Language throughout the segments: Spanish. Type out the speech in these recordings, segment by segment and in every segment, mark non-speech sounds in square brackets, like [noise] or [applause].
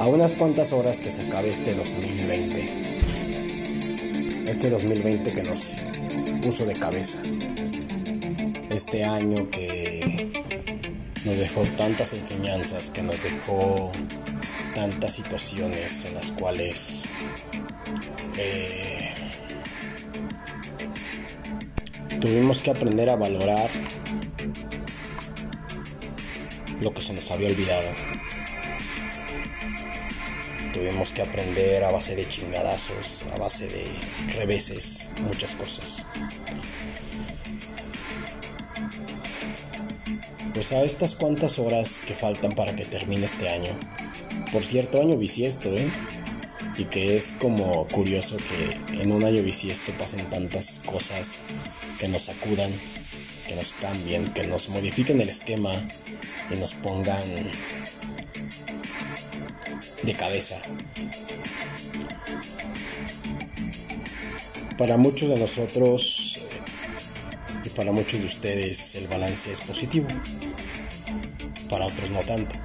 a unas cuantas horas que se acabe este 2020. Este 2020 que nos puso de cabeza. Este año que nos dejó tantas enseñanzas, que nos dejó tantas situaciones en las cuales eh, tuvimos que aprender a valorar lo que se nos había olvidado. Tuvimos que aprender a base de chingadazos, a base de reveses, muchas cosas. Pues a estas cuantas horas que faltan para que termine este año. Por cierto, año bisiesto, ¿eh? Y que es como curioso que en un año bisiesto pasen tantas cosas que nos sacudan, que nos cambien, que nos modifiquen el esquema, que nos pongan de cabeza. Para muchos de nosotros y para muchos de ustedes el balance es positivo, para otros no tanto.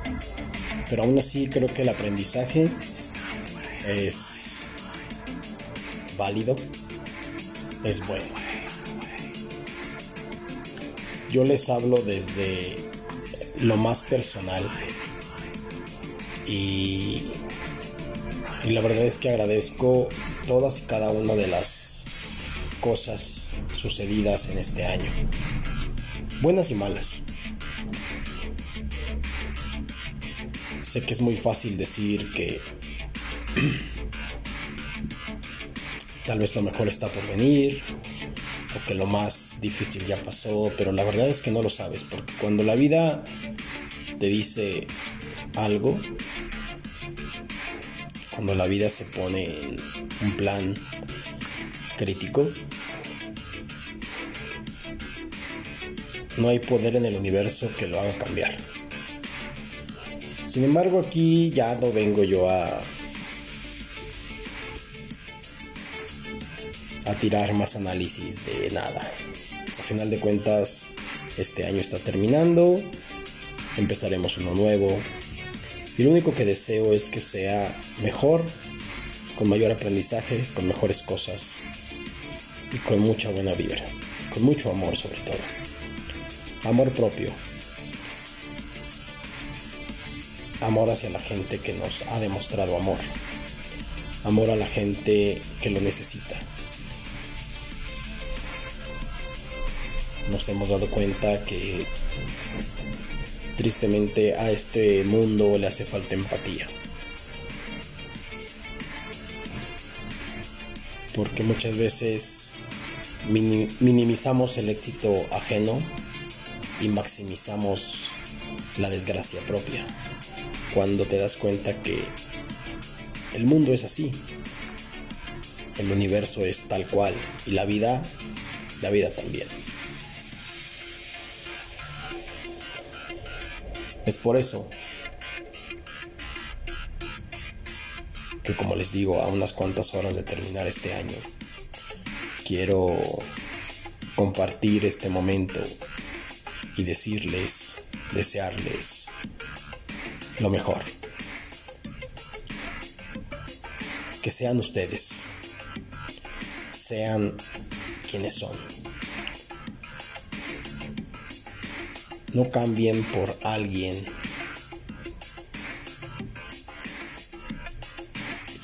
Pero aún así creo que el aprendizaje es válido, es bueno. Yo les hablo desde lo más personal y, la verdad es que agradezco todas y cada una de las cosas sucedidas en este año, buenas y malas. Sé que es muy fácil decir que [clears throat] tal vez lo mejor está por venir o que lo más difícil ya pasó, pero la verdad es que no lo sabes, porque cuando la vida te dice algo, cuando la vida se pone en un plan crítico, no hay poder en el universo que lo haga cambiar. Sin embargo, aquí ya no vengo yo a a tirar más análisis de nada. A final de cuentas, este año está terminando, empezaremos uno nuevo, y lo único que deseo es que sea mejor, con mayor aprendizaje, con mejores cosas y con mucha buena vibra, con mucho amor sobre todo. Amor propio. Amor hacia la gente que nos ha demostrado amor. Amor a la gente que lo necesita. Nos hemos dado cuenta que Tristemente a este mundo le hace falta empatía. Porque muchas veces minimizamos el éxito ajeno y maximizamos la desgracia propia. Cuando te das cuenta que el mundo es así. El universo es tal cual y la vida, la vida también. Es por eso que como les digo, a unas cuantas horas de terminar este año, quiero compartir este momento y decirles, desearles lo mejor. Que sean ustedes, sean quienes son. No cambien por alguien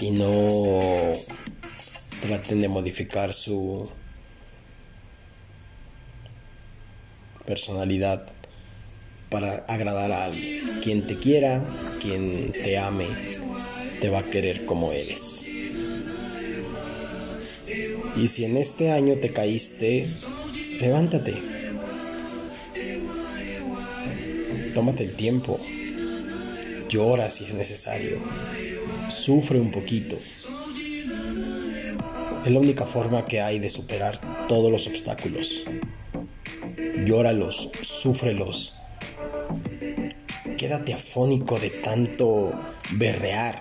y no traten de modificar su personalidad para agradar a alguien. Quien te quiera, quien te ame, te va a querer como eres. Y si en este año te caíste, levántate. Tómate el tiempo. Llora si es necesario. Sufre un poquito. Es la única forma que hay de superar todos los obstáculos. Llóralos, súfrelos. Quédate afónico de tanto berrear.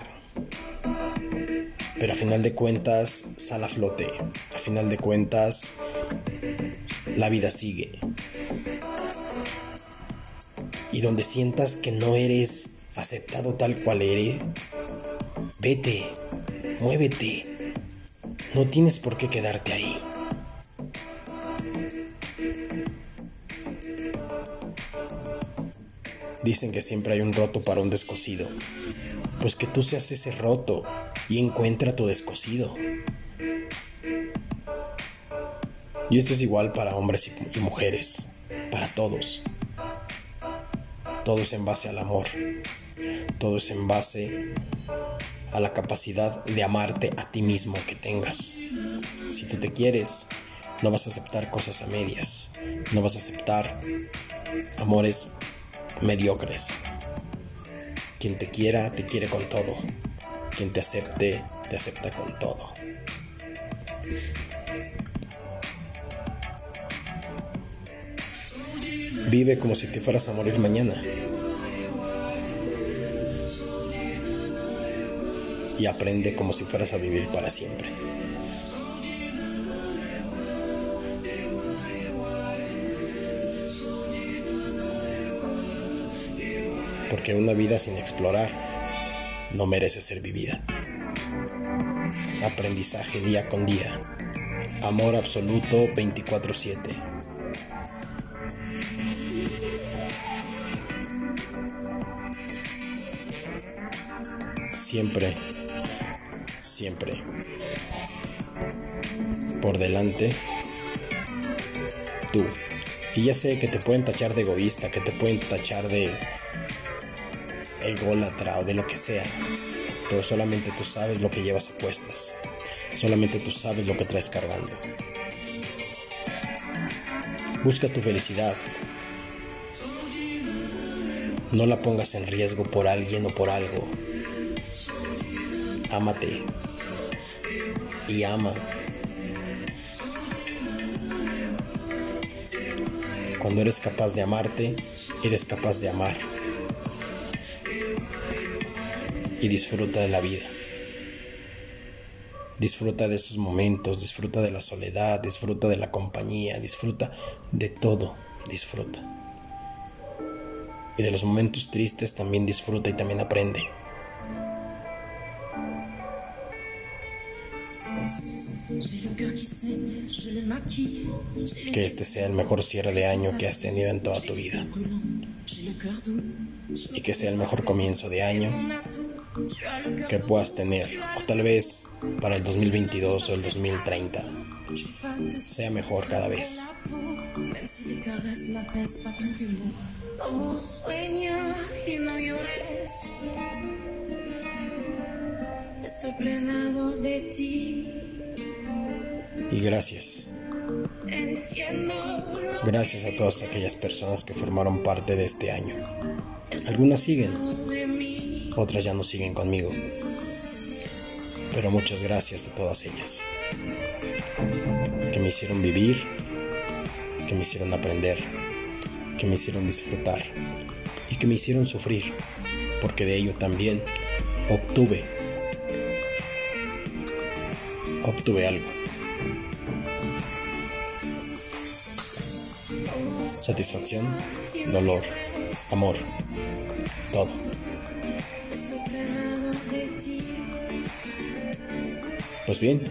Pero a final de cuentas, sal a flote. A final de cuentas, la vida sigue y donde sientas que no eres aceptado tal cual eres, Vete, muévete. No tienes por qué quedarte ahí. Dicen que siempre hay un roto para un descosido. Pues que tú seas ese roto y encuentra tu descosido. Y esto es igual para hombres y mujeres, para todos. Todo es en base al amor. Todo es en base a la capacidad de amarte a ti mismo que tengas. Si tú te quieres, no vas a aceptar cosas a medias. No vas a aceptar amores mediocres. Quien te quiera, te quiere con todo. Quien te acepte, te acepta con todo. Vive como si te fueras a morir mañana. Y aprende como si fueras a vivir para siempre. Porque una vida sin explorar no merece ser vivida. Aprendizaje día con día. Amor absoluto 24/7. Siempre, siempre por delante tú. Y ya sé que te pueden tachar de egoísta, que te pueden tachar de ególatra o de lo que sea, pero solamente tú sabes lo que llevas a cuestas, solamente tú sabes lo que traes cargando. Busca tu felicidad. No la pongas en riesgo por alguien o por algo. Ámate y ama. Cuando eres capaz de amarte, eres capaz de amar. Y disfruta de la vida. Disfruta de esos momentos, disfruta de la soledad, disfruta de la compañía, disfruta de todo, disfruta. Y de los momentos tristes también disfruta y también aprende. Que este sea el mejor cierre de año que has tenido en toda tu vida. Y que sea el mejor comienzo de año que puedas tener. O tal vez para el 2022 o el 2030 sea mejor cada vez. Estoy plenado de ti. Y gracias. Gracias a todas aquellas personas que formaron parte de este año. Algunas siguen, otras ya no siguen conmigo. Pero muchas gracias a todas ellas. Que me hicieron vivir, que me hicieron aprender, que me hicieron disfrutar y que me hicieron sufrir, porque de ello también obtuve, obtuve algo. Satisfacción, dolor, amor, todo. Pues bien,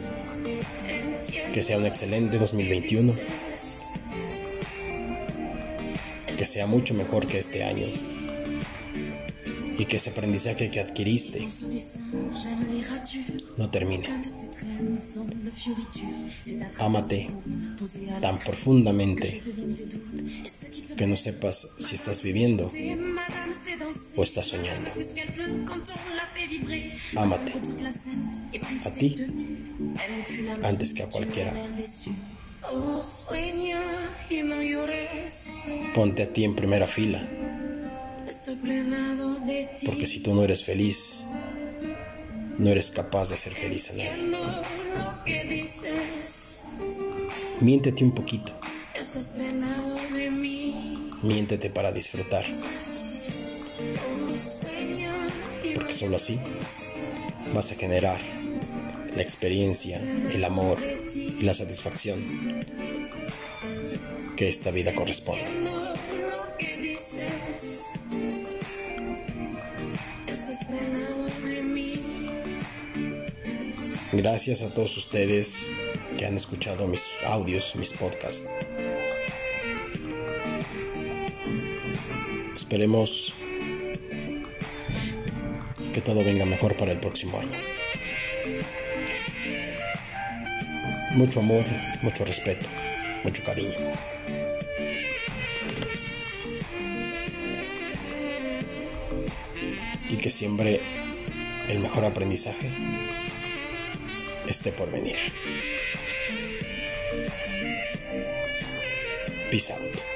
que sea un excelente 2021, que sea mucho mejor que este año y que ese aprendizaje que adquiriste no termine. Ámate tan profundamente que no sepas si estás viviendo o estás soñando. Ámate a ti antes que a cualquiera. Ponte a ti en primera fila. Porque si tú no eres feliz, no eres capaz de ser feliz a nadie. Miéntete un poquito. Miéntete para disfrutar. Porque solo así vas a generar la experiencia, el amor y la satisfacción que esta vida corresponde. Gracias a todos ustedes que han escuchado mis audios, mis podcasts. Esperemos que todo venga mejor para el próximo año. Mucho amor, mucho respeto, mucho cariño. Y que siempre el mejor aprendizaje esté por venir. Peace.